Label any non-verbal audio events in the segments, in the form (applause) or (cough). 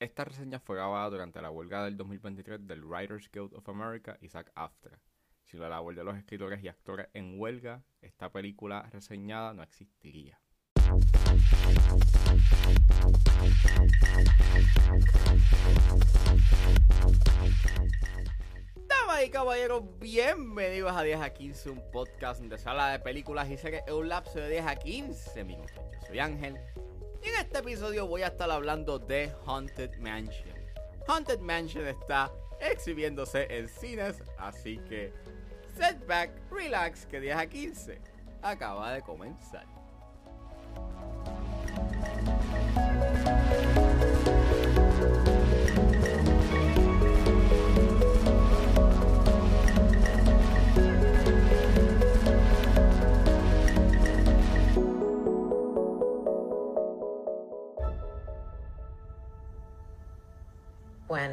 Esta reseña fue grabada durante la huelga del 2023 del Writers Guild of America y SAG-AFTRA. Si la labor de los escritores y actores en huelga, esta película reseñada no existiría. Damas y caballeros, bienvenidos a 10 a 15, un podcast de sala de películas y series en un lapso de 10 a 15 minutos. Yo soy Ángel y en este episodio voy a estar hablando de Haunted Mansion. Haunted Mansion está exhibiéndose en cines, así que setback, relax, que 10 a 15 acaba de comenzar.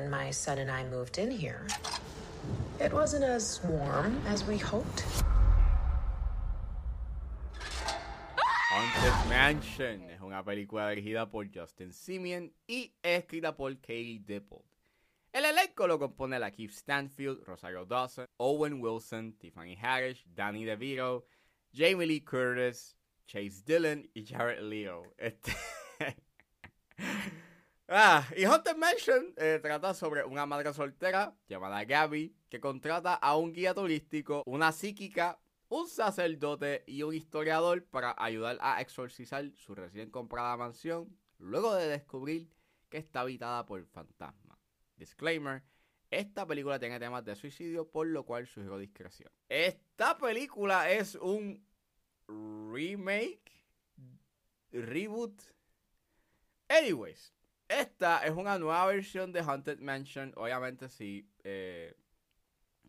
My son and I moved in here, it wasn't as warm as we hoped. Haunted Mansion es una película dirigida por Justin Simeon y escrita por Katie Dippold. El elenco lo compone la Keith Stanfield, Rosario Dawson, Owen Wilson, Tiffany Haddish, Danny DeVito, Jamie Lee Curtis, Chase Dillon y Jared Leto. Este... ah, y Haunted Mansion eh, trata sobre una madre soltera llamada Gabby que contrata a un guía turístico, una psíquica, un sacerdote y un historiador para ayudar a exorcizar su recién comprada mansión luego de descubrir que está habitada por fantasmas. Disclaimer, esta película tiene temas de suicidio, por lo cual sugiero discreción. Esta película es un remake, reboot. Anyways, esta es una nueva versión de Haunted Mansion. Obviamente, sí. Eh,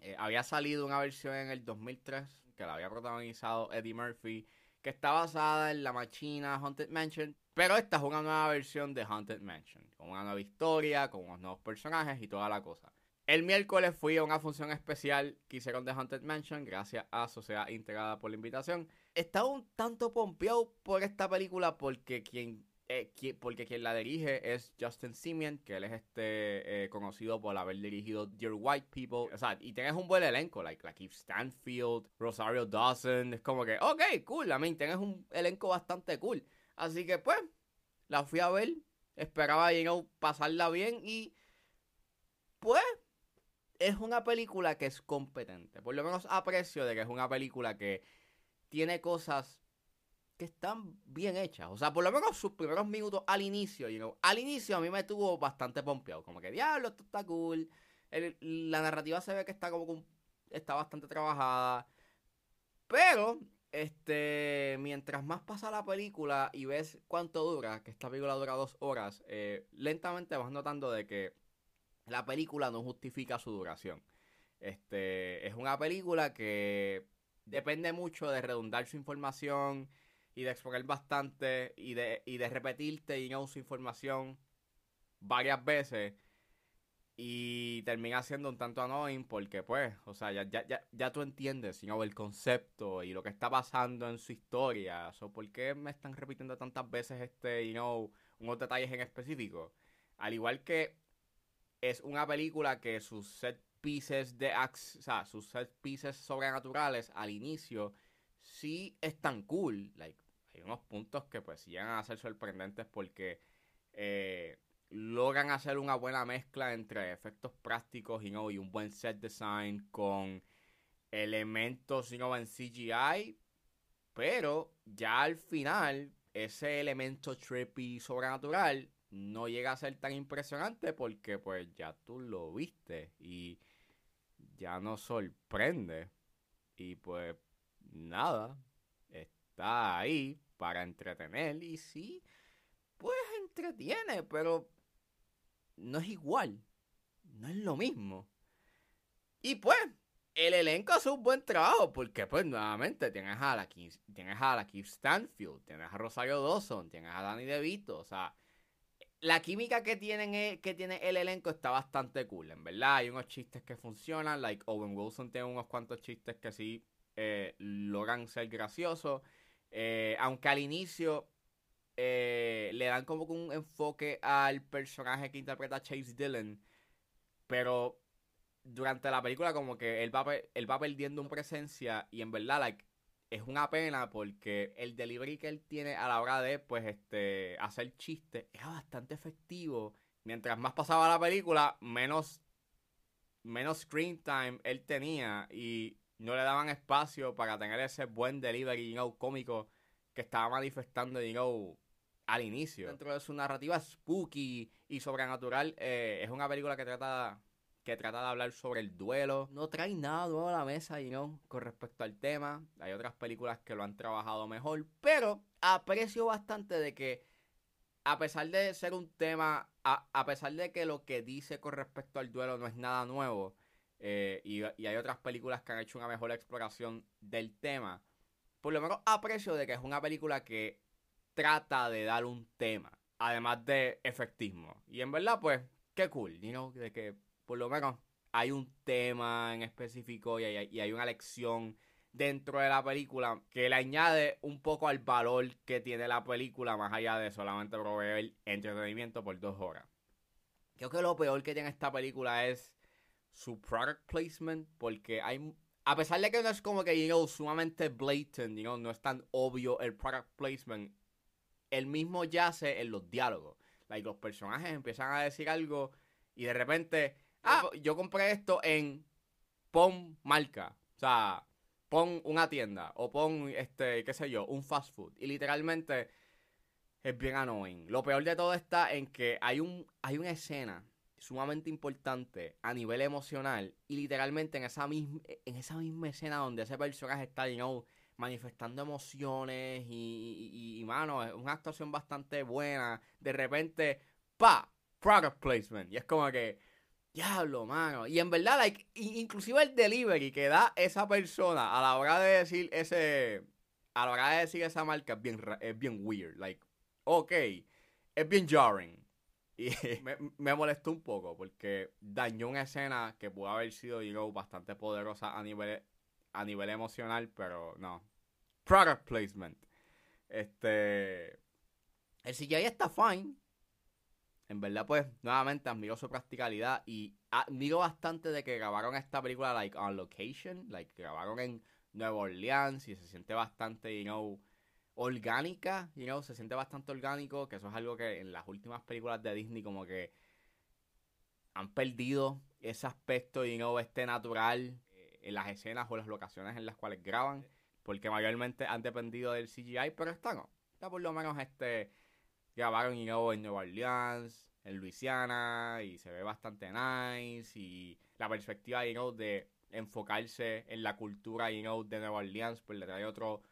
eh, había salido una versión en el 2003 que la había protagonizado Eddie Murphy, que está basada en la machina Haunted Mansion. Pero esta es una nueva versión de Haunted Mansion, con una nueva historia, con unos nuevos personajes y toda la cosa. El miércoles fui a una función especial que hicieron de Haunted Mansion, gracias a Sociedad Integrada por la invitación. Estaba un tanto pompeado por esta película porque quien, eh, porque quien la dirige es Justin Simeon, que él es este eh, conocido por haber dirigido Dear White People. O sea, y tienes un buen elenco, like, like Keith Stanfield, Rosario Dawson. Es como que, ok, cool, I mean, tienes un elenco bastante cool. Así que pues, la fui a ver, esperaba you know, pasarla bien y pues es una película que es competente. Por lo menos aprecio de que es una película que tiene cosas que están bien hechas. O sea, por lo menos sus primeros minutos al inicio, you know, al inicio a mí me tuvo bastante pompeado. Como que, diablo, esto está cool. La narrativa se ve que está como que está bastante trabajada. Pero, este, mientras más pasa la película y ves cuánto dura, que esta película dura dos horas, eh, lentamente vas notando de que la película no justifica su duración. Este, es una película que depende mucho de redundar su información y de exponer bastante y de, y de repetirte you know, su información varias veces y termina siendo un tanto annoying porque pues, o sea, ya, ya, ya, ya tú entiendes know, el concepto y lo que está pasando en su historia. So, ¿Por qué me están repitiendo tantas veces este, you know, unos detalles en específico? Al igual que es una película que sus set pieces de o sea, sus set pieces sobrenaturales al inicio sí están cool. Like, hay unos puntos que pues llegan a ser sorprendentes porque eh, logran hacer una buena mezcla entre efectos prácticos you know, y un buen set design con elementos you know, en CGI. Pero ya al final, ese elemento trippy sobrenatural no llega a ser tan impresionante porque pues ya tú lo viste y ya no sorprende. Y pues nada, está ahí para entretener y sí, pues entretiene, pero no es igual, no es lo mismo. Y pues, el elenco hace un buen trabajo porque pues nuevamente tienes a la Keith, tienes a la Keith Stanfield, tienes a Rosario Dawson, tienes a Danny DeVito, o sea, la química que tienen e- que tiene el elenco está bastante cool, en verdad. Hay unos chistes que funcionan, like Owen Wilson tiene unos cuantos chistes que sí eh, logran ser graciosos. Eh, aunque al inicio eh, le dan como un enfoque al personaje que interpreta Chase Dillon, pero durante la película como que él va, él va perdiendo una presencia y en verdad, like, es una pena porque el delivery que él tiene a la hora de, pues, este, hacer chistes era bastante efectivo. Mientras más pasaba la película, menos, menos screen time él tenía y no le daban espacio para tener ese buen delivery, you know, cómico que estaba manifestando, you know, al inicio. Dentro de su narrativa spooky y sobrenatural, eh, es una película que trata que trata de hablar sobre el duelo. No trae nada nuevo a la mesa, you know, con respecto al tema. Hay otras películas que lo han trabajado mejor, pero aprecio bastante de que a pesar de ser un tema, a, a pesar de que lo que dice con respecto al duelo no es nada nuevo, eh, y, hay otras películas que han hecho una mejor exploración del tema, por lo menos aprecio de que es una película que trata de dar un tema, además de efectismo. Y en verdad, pues, qué cool, you de que por lo menos hay un tema en específico y hay, y hay una lección dentro de la película que le añade un poco al valor que tiene la película más allá de solamente proveer entretenimiento por dos horas. Creo que lo peor que tiene esta película es su product placement porque hay a pesar de que no es como que you know, sumamente blatant, you know, no es tan obvio el product placement, el mismo yace en los diálogos. Like, los personajes empiezan a decir algo y de repente, ah, yo compré esto en pon marca. O sea, pon una tienda o pon, este, qué sé yo, un fast food. Y literalmente es bien annoying. Lo peor de todo está en que hay, un, hay una escena sumamente importante a nivel emocional y literalmente en esa misma, en esa misma escena donde ese personaje está, you know, manifestando emociones y, mano, es una actuación bastante buena. De repente, pa, product placement. Y es como que, diablo, mano. Y en verdad, like, inclusive el delivery que da esa persona a la hora de decir ese, a la hora de decir esa marca es bien, es bien weird. Like, ok, es bien jarring. Y (laughs) me, molestó un poco porque dañó una escena que pudo haber sido, know, bastante poderosa a nivel, a nivel emocional, pero no. Product placement. Este. El CGI está fine. En verdad, pues, nuevamente admiro su practicalidad y admiro bastante de que grabaron esta película, like, on location. Like, grabaron en Nueva Orleans y se siente bastante, you know, orgánica, you know, se siente bastante orgánico, que eso es algo que en las últimas películas de Disney como que han perdido ese aspecto, you know, este natural eh, en las escenas o las locaciones en las cuales graban, porque mayormente han dependido del CGI, pero esta no, esta por lo menos este grabaron, you know, en Nueva Orleans, en Luisiana, y se ve bastante nice, y la perspectiva, you know, de enfocarse en la cultura, you know, de Nueva Orleans, pues le trae otro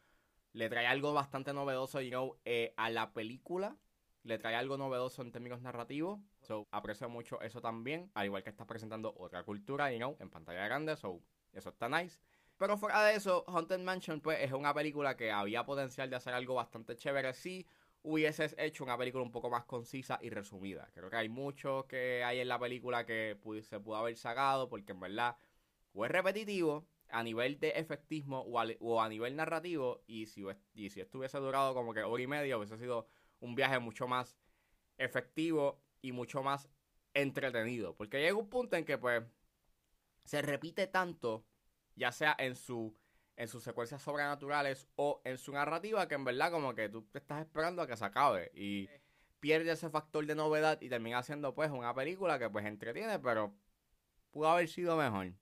le trae algo bastante novedoso, you know, eh, a la película. Le trae algo novedoso en términos narrativos. So, aprecio mucho eso también. Al igual que está presentando otra cultura, you know, en pantalla grande. So, eso está nice. Pero fuera de eso, Haunted Mansion, pues, es una película que había potencial de hacer algo bastante chévere si hubieses hecho una película un poco más concisa y resumida. Creo que hay mucho que hay en la película que se pudo haber sacado, porque en verdad o es repetitivo a nivel de efectismo o a, o a, nivel narrativo y si, y si esto hubiese durado como que hora y media hubiese sido un viaje mucho más efectivo y mucho más entretenido. Porque llega un punto en que pues se repite tanto ya sea en su en sus secuencias sobrenaturales o en su narrativa que en verdad como que tú te estás esperando a que se acabe y pierde ese factor de novedad y termina siendo pues una película que pues entretiene pero pudo haber sido mejor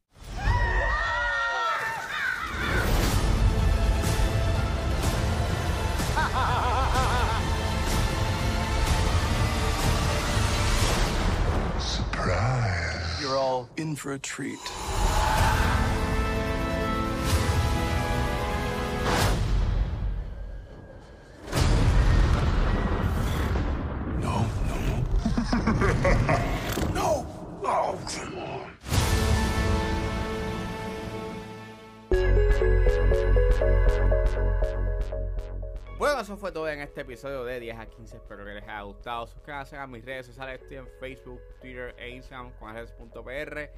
in for a treat. Bueno, eso fue todo en este episodio de 10 a 15. Espero que les haya gustado. Suscríbanse a mis redes sociales. Estoy en Facebook, Twitter e Instagram con redes.pr.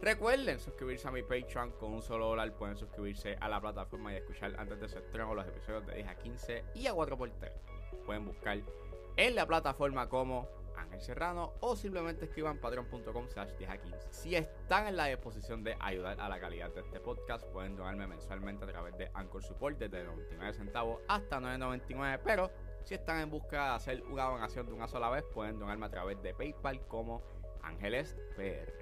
Recuerden suscribirse a mi Patreon con un solo dólar. Pueden suscribirse a la plataforma y escuchar antes de su estreno los episodios de 10 a 15 y a 4x3. pueden buscar en la plataforma como Ángel Serrano o simplemente escriban patreon.com slash Si están en la disposición de ayudar a la calidad de este podcast, pueden donarme mensualmente a través de Anchor Support desde 99 centavos hasta 9.99, pero si están en busca de hacer una donación de una sola vez, pueden donarme a través de PayPal como Ángeles PR.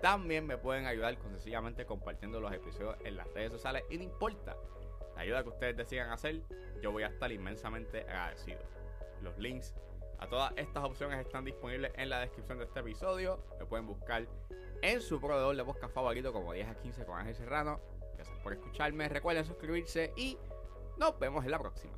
También me pueden ayudar con sencillamente compartiendo los episodios en las redes sociales y no importa la ayuda que ustedes decidan hacer, yo voy a estar inmensamente agradecido. Los links a todas estas opciones están disponibles en la descripción de este episodio. Lo pueden buscar en su proveedor de podcast favorito como 10 a 15 con Ángel Serrano. Gracias por escucharme, recuerden suscribirse y nos vemos en la próxima.